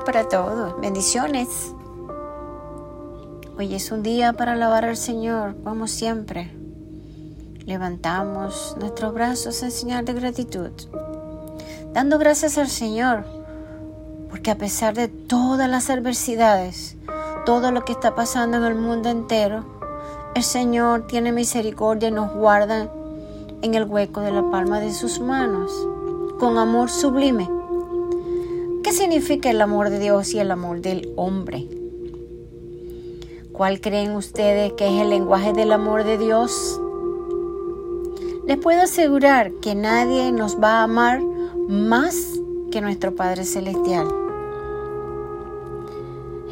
tardes para todos. Bendiciones. Hoy es un día para alabar al Señor, como siempre. Levantamos nuestros brazos en señal de gratitud, dando gracias al Señor, porque a pesar de todas las adversidades, todo lo que está pasando en el mundo entero, el Señor tiene misericordia y nos guarda en el hueco de la palma de sus manos, con amor sublime. ¿Qué significa el amor de Dios y el amor del hombre? ¿Cuál creen ustedes que es el lenguaje del amor de Dios? Les puedo asegurar que nadie nos va a amar más que nuestro Padre Celestial.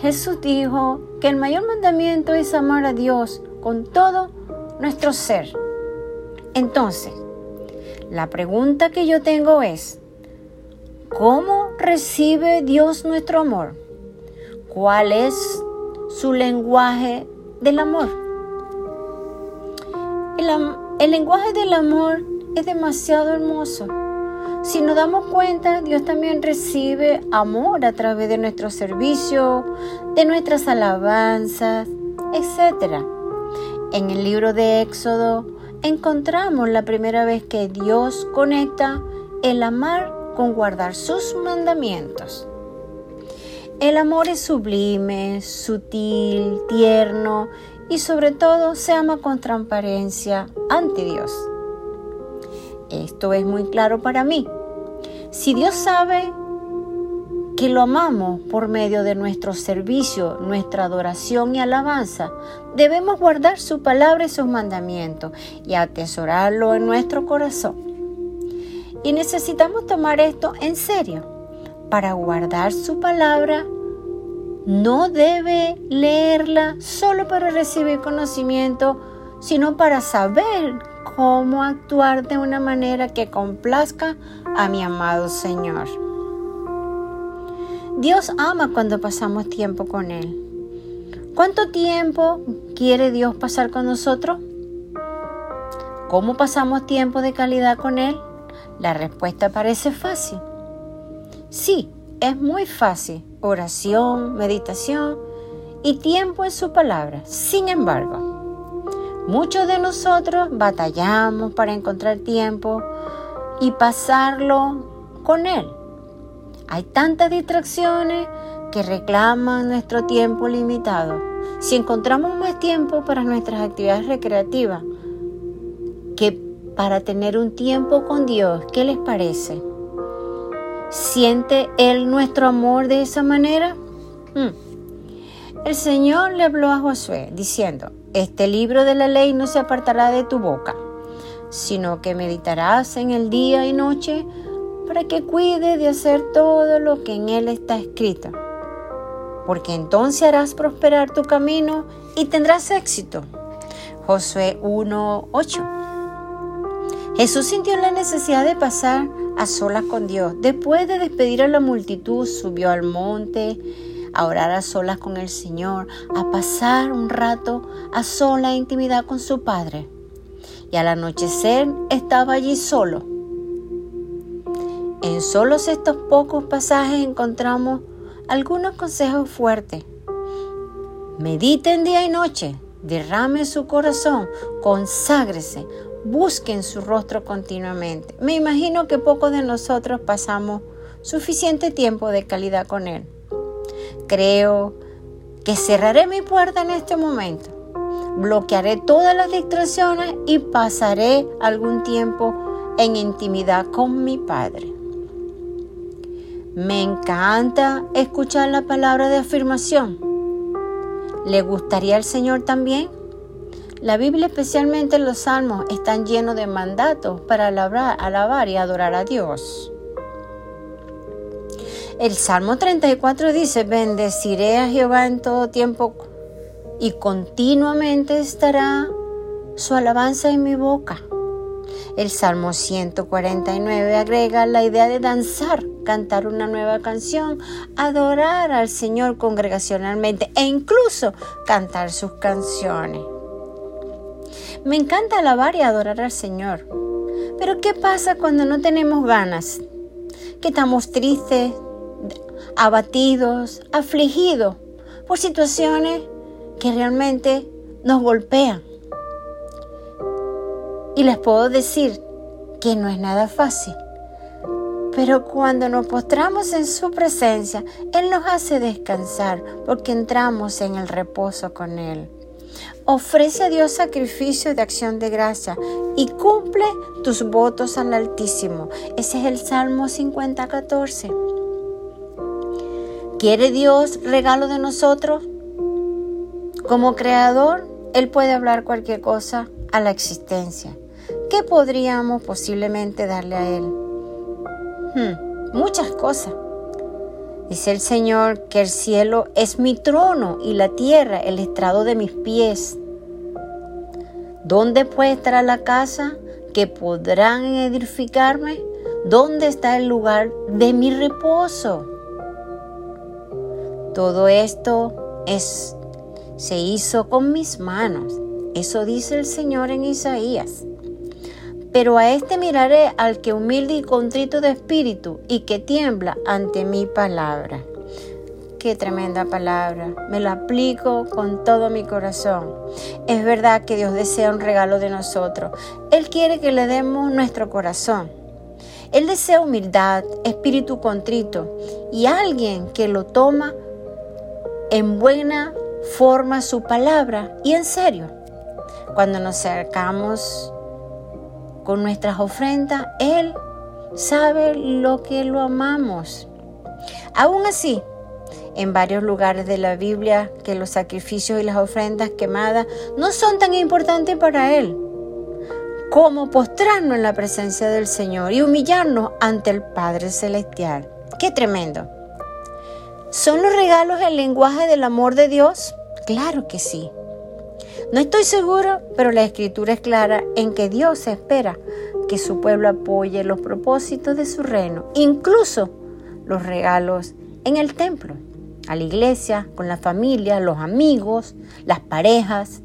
Jesús dijo que el mayor mandamiento es amar a Dios con todo nuestro ser. Entonces, la pregunta que yo tengo es, ¿cómo recibe Dios nuestro amor? ¿Cuál es su lenguaje del amor. El, lenguaje del amor es demasiado hermoso. Si nos damos cuenta, Dios también recibe amor a través de nuestro servicio, de nuestras alabanzas, etc. En el libro de Éxodo encontramos la primera vez que Dios conecta el amar con guardar sus mandamientos. El amor es sublime, sutil, tierno y sobre todo se ama con transparencia ante Dios. Esto es muy claro para mí. Si Dios sabe que lo amamos por medio de nuestro servicio, nuestra adoración y alabanza, debemos guardar su palabra y sus mandamientos y atesorarlo en nuestro corazón. Y necesitamos tomar esto en serio para guardar su palabra, no debe leerla solo para recibir conocimiento, sino para saber cómo actuar de una manera que complazca a mi amado Señor. Dios ama cuando pasamos tiempo con Él. ¿Cuánto tiempo quiere Dios pasar con nosotros? ¿Cómo pasamos tiempo de calidad con Él? La respuesta parece fácil. Sí, es muy fácil. Oración, meditación y tiempo en su palabra. Sin embargo, muchos de nosotros batallamos para encontrar tiempo y pasarlo con Él. Hay tantas distracciones que reclaman nuestro tiempo limitado. Si encontramos más tiempo para nuestras actividades recreativas que para tener un tiempo con Dios, ¿qué les parece? ¿Siente Él nuestro amor de esa manera? Hmm. El Señor le habló a Josué diciendo, este libro de la ley no se apartará de tu boca, sino que meditarás en el día y noche para que cuide de hacer todo lo que en él está escrito. Porque entonces harás prosperar tu camino y tendrás éxito. Josué 1.8 Jesús sintió la necesidad de pasar a solas con Dios. Después de despedir a la multitud, subió al monte a orar a solas con el Señor, a pasar un rato a sola intimidad con su Padre. Y al anochecer estaba allí solo. En solos estos pocos pasajes encontramos algunos consejos fuertes. Medite día y noche, derrame su corazón, conságrese, busquen su rostro continuamente. Me imagino que pocos de nosotros pasamos suficiente tiempo de calidad con Él. Creo que cerraré mi puerta en este momento, bloquearé todas las distracciones y pasaré algún tiempo en intimidad con mi Padre. Me encanta escuchar la palabra de afirmación. ¿Le gustaría al Señor también? La Biblia, especialmente los salmos, están llenos de mandatos para alabar, alabar y adorar a Dios. El Salmo 34 dice, bendeciré a Jehová en todo tiempo y continuamente estará su alabanza en mi boca. El Salmo 149 agrega la idea de danzar, cantar una nueva canción, adorar al Señor congregacionalmente e incluso cantar sus canciones. Me encanta alabar y adorar al Señor. Pero ¿qué pasa cuando no tenemos ganas? Que estamos tristes, abatidos, afligidos por situaciones que realmente nos golpean. Y les puedo decir que no es nada fácil. Pero cuando nos postramos en su presencia, Él nos hace descansar porque entramos en el reposo con Él. Ofrece a Dios sacrificio de acción de gracia y cumple tus votos al Altísimo. Ese es el Salmo 50, 14. ¿Quiere Dios regalo de nosotros? Como creador, Él puede hablar cualquier cosa a la existencia. ¿Qué podríamos posiblemente darle a Él? Hmm, muchas cosas. Dice el Señor que el cielo es mi trono y la tierra el estrado de mis pies. ¿Dónde puede estar la casa que podrán edificarme? ¿Dónde está el lugar de mi reposo? Todo esto es, se hizo con mis manos. Eso dice el Señor en Isaías. Pero a este miraré al que humilde y contrito de espíritu y que tiembla ante mi palabra. Qué tremenda palabra. Me lo aplico con todo mi corazón. Es verdad que Dios desea un regalo de nosotros. Él quiere que le demos nuestro corazón. Él desea humildad, espíritu contrito y alguien que lo toma en buena forma su palabra y en serio. Cuando nos acercamos con nuestras ofrendas, Él sabe lo que lo amamos. Aún así, en varios lugares de la Biblia que los sacrificios y las ofrendas quemadas no son tan importantes para Él como postrarnos en la presencia del Señor y humillarnos ante el Padre Celestial. ¡Qué tremendo! ¿Son los regalos el lenguaje del amor de Dios? Claro que sí. No estoy seguro, pero la escritura es clara en que Dios espera que su pueblo apoye los propósitos de su reino, incluso los regalos en el templo, a la iglesia, con la familia, los amigos, las parejas.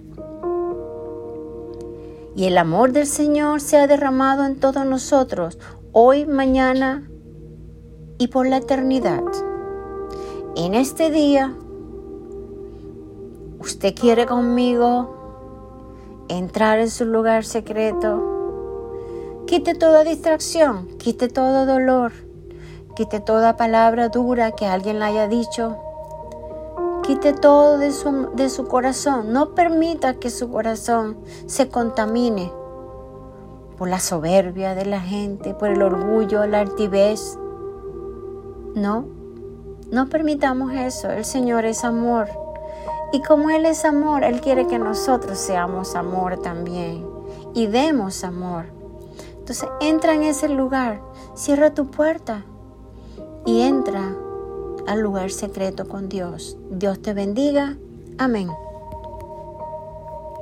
Y el amor del Señor se ha derramado en todos nosotros, hoy, mañana y por la eternidad. En este día usted quiere conmigo entrar en su lugar secreto, quite toda distracción, quite todo dolor, quite toda palabra dura que alguien le haya dicho, quite todo de su, de su corazón, no permita que su corazón se contamine por la soberbia de la gente, por el orgullo, la altivez. No, no permitamos eso, el Señor es amor. Y como Él es amor, Él quiere que nosotros seamos amor también y demos amor. Entonces entra en ese lugar, cierra tu puerta y entra al lugar secreto con Dios. Dios te bendiga. Amén.